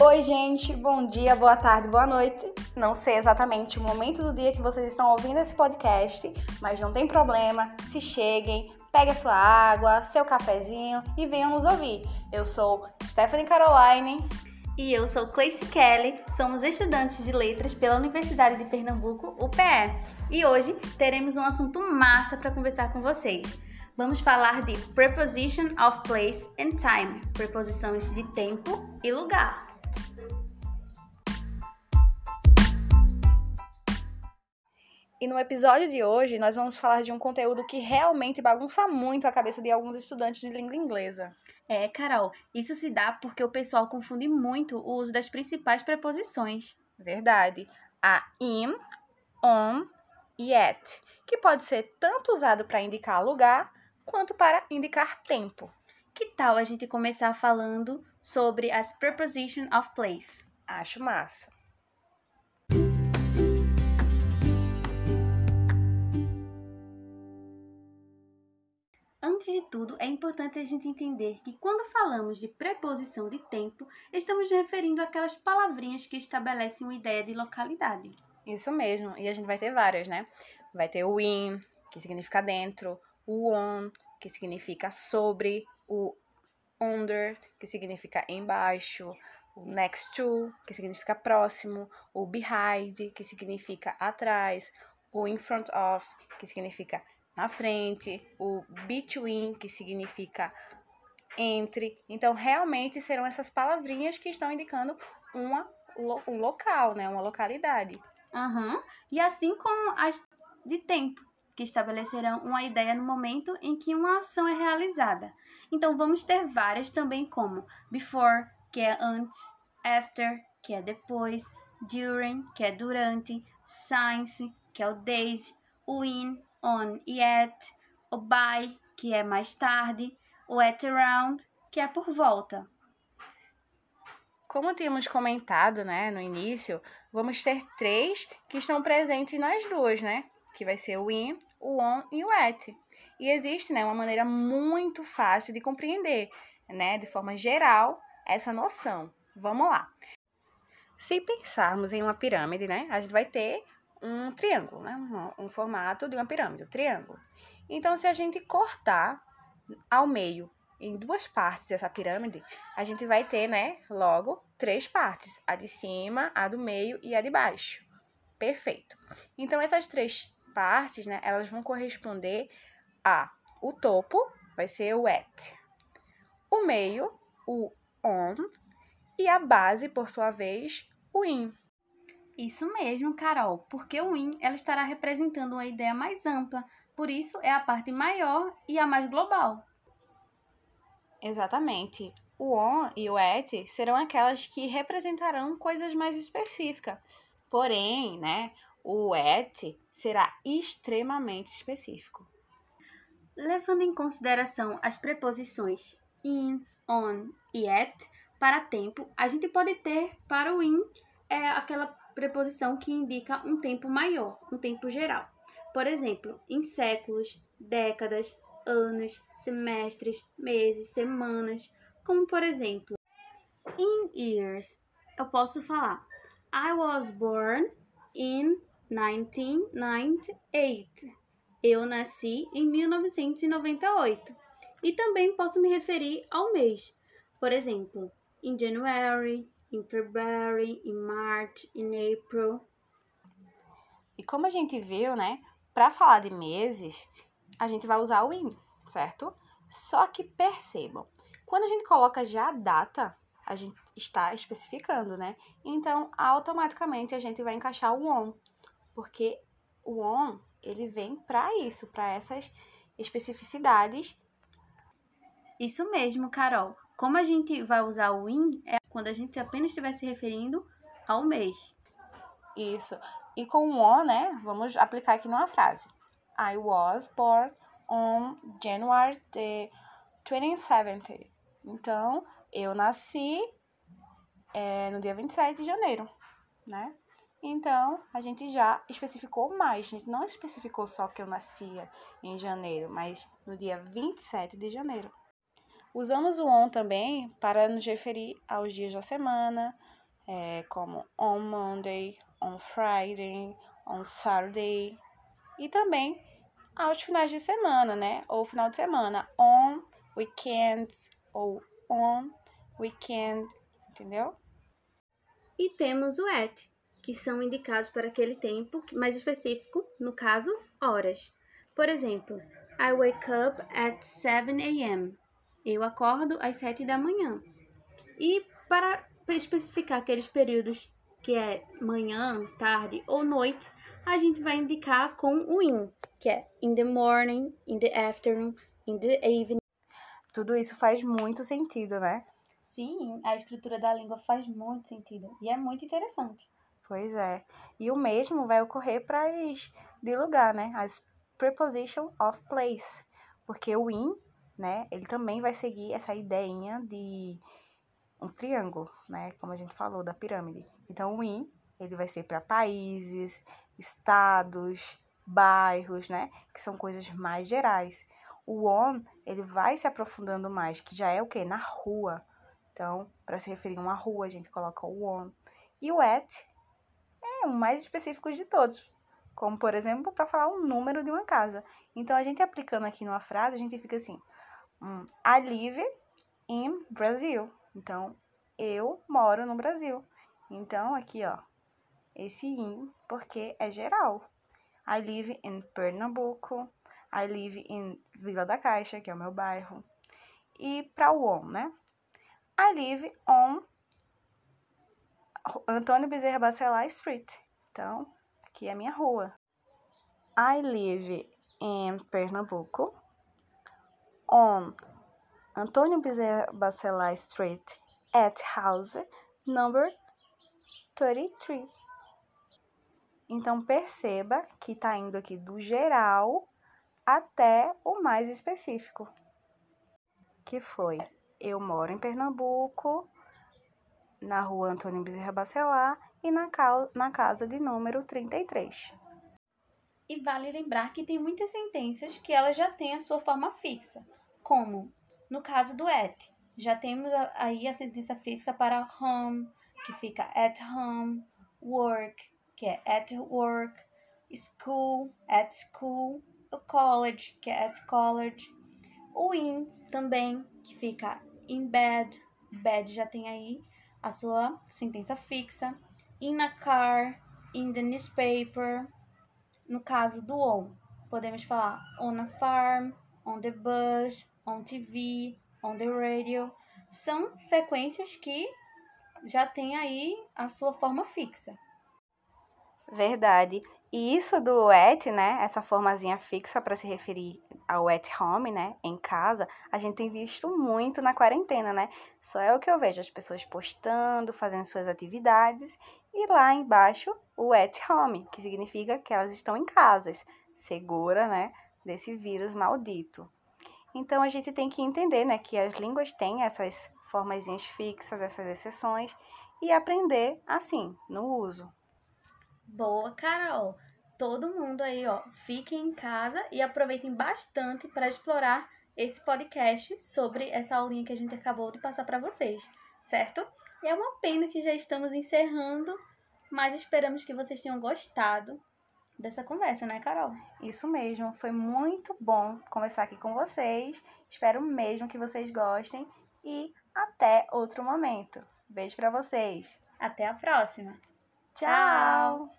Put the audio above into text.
Oi, gente, bom dia, boa tarde, boa noite. Não sei exatamente o momento do dia que vocês estão ouvindo esse podcast, mas não tem problema, se cheguem, pegue a sua água, seu cafezinho e venham nos ouvir. Eu sou Stephanie Caroline. E eu sou Clayce Kelly, somos estudantes de letras pela Universidade de Pernambuco, UPE. E hoje teremos um assunto massa para conversar com vocês. Vamos falar de preposition of place and time, preposições de tempo e lugar. E no episódio de hoje, nós vamos falar de um conteúdo que realmente bagunça muito a cabeça de alguns estudantes de língua inglesa. É, Carol, isso se dá porque o pessoal confunde muito o uso das principais preposições. Verdade. A in, on e at, que pode ser tanto usado para indicar lugar quanto para indicar tempo. Que tal a gente começar falando sobre as preposition of place? Acho massa. Antes de tudo, é importante a gente entender que quando falamos de preposição de tempo, estamos referindo àquelas palavrinhas que estabelecem uma ideia de localidade. Isso mesmo, e a gente vai ter várias, né? Vai ter o in, que significa dentro, o on, que significa sobre, o under, que significa embaixo, o next to, que significa próximo, o behind, que significa atrás, o in front of, que significa na frente, o between, que significa entre. Então, realmente serão essas palavrinhas que estão indicando uma, um local, né? Uma localidade. Uhum. E assim como as de tempo, que estabelecerão uma ideia no momento em que uma ação é realizada. Então, vamos ter várias também, como before, que é antes, after, que é depois, during, que é durante, since, que é o desde, o in, on e at, o by, que é mais tarde, o at around, que é por volta. Como tínhamos comentado, né, no início, vamos ter três que estão presentes nas duas, né? Que vai ser o in, o on e o at. E existe, né, uma maneira muito fácil de compreender, né, de forma geral, essa noção. Vamos lá. Se pensarmos em uma pirâmide, né, a gente vai ter um triângulo, né? Um, um formato de uma pirâmide, um triângulo. Então, se a gente cortar ao meio em duas partes essa pirâmide, a gente vai ter, né, logo, três partes: a de cima, a do meio e a de baixo. Perfeito. Então, essas três partes, né, elas vão corresponder a o topo, vai ser o at, o meio, o on, e a base, por sua vez, o in. Isso mesmo, Carol, porque o in ela estará representando uma ideia mais ampla, por isso é a parte maior e a mais global. Exatamente. O on e o at serão aquelas que representarão coisas mais específicas. Porém, né, o at será extremamente específico. Levando em consideração as preposições in, on e at para tempo, a gente pode ter para o in é aquela preposição que indica um tempo maior, um tempo geral. Por exemplo, em séculos, décadas, anos, semestres, meses, semanas, como por exemplo, in years. Eu posso falar I was born in 1998. Eu nasci em 1998. E também posso me referir ao mês. Por exemplo, in January, in February, in March, in April. E como a gente viu, né, para falar de meses, a gente vai usar o in, certo? Só que percebam, quando a gente coloca já a data, a gente está especificando, né? Então, automaticamente a gente vai encaixar o on, porque o on, ele vem para isso, para essas especificidades. Isso mesmo, Carol. Como a gente vai usar o in, é quando a gente apenas estiver se referindo ao mês. Isso. E com o on, né, vamos aplicar aqui numa frase. I was born on January the 27th. Então, eu nasci é, no dia 27 de janeiro, né? Então, a gente já especificou mais. A gente não especificou só que eu nascia em janeiro, mas no dia 27 de janeiro. Usamos o on também para nos referir aos dias da semana, é, como on Monday, on Friday, on Saturday, e também aos finais de semana, né? Ou final de semana, on weekends ou on weekend, entendeu? E temos o at, que são indicados para aquele tempo mais específico, no caso, horas. Por exemplo, I wake up at 7 a.m. Eu acordo às 7 da manhã. E para especificar aqueles períodos que é manhã, tarde ou noite, a gente vai indicar com o in, que é in the morning, in the afternoon, in the evening. Tudo isso faz muito sentido, né? Sim, a estrutura da língua faz muito sentido e é muito interessante. Pois é. E o mesmo vai ocorrer para as de lugar, né? As preposition of place. Porque o in, né, ele também vai seguir essa ideinha de um triângulo, né? Como a gente falou da pirâmide. Então, o in, ele vai ser para países, estados, bairros, né? Que são coisas mais gerais. O on, ele vai se aprofundando mais, que já é o que? Na rua. Então, para se referir a uma rua, a gente coloca o on. E o at é o mais específico de todos. Como, por exemplo, para falar o número de uma casa. Então, a gente aplicando aqui numa frase, a gente fica assim: um, I live in Brazil. Então, eu moro no Brasil. Então, aqui, ó, esse in, porque é geral. I live in Pernambuco. I live in Vila da Caixa, que é o meu bairro. E para o on, né? I live on Antônio Bezerra Bacelar Street. Então, aqui é a minha rua. I live in Pernambuco. On Antônio Bezerra Bacelar Street at house number 33. Então, perceba que está indo aqui do geral até o mais específico, que foi eu moro em Pernambuco, na rua Antônio Bezerra Bacelar e na, na casa de número 33. E vale lembrar que tem muitas sentenças que elas já têm a sua forma fixa, como no caso do at. Já temos aí a sentença fixa para home, que fica at home, work, que é at work, school, at school, college, que é at college, o in também, que fica in bed, bed já tem aí a sua sentença fixa, in a car, in the newspaper, no caso do on, podemos falar on a farm, on the bus, on TV, on the radio, são sequências que já tem aí a sua forma fixa. Verdade. E isso do at, né, essa formazinha fixa para se referir ao at home, né, em casa, a gente tem visto muito na quarentena, né? Só é o que eu vejo as pessoas postando, fazendo suas atividades e lá embaixo o at home, que significa que elas estão em casas, segura, né, desse vírus maldito. Então a gente tem que entender, né, que as línguas têm essas formazinhas fixas, essas exceções e aprender assim, no uso. Boa, Carol! Todo mundo aí, ó, fiquem em casa e aproveitem bastante para explorar esse podcast sobre essa aulinha que a gente acabou de passar para vocês, certo? E é uma pena que já estamos encerrando, mas esperamos que vocês tenham gostado dessa conversa, né, Carol? Isso mesmo, foi muito bom conversar aqui com vocês. Espero mesmo que vocês gostem e até outro momento. Beijo para vocês. Até a próxima. Tchau.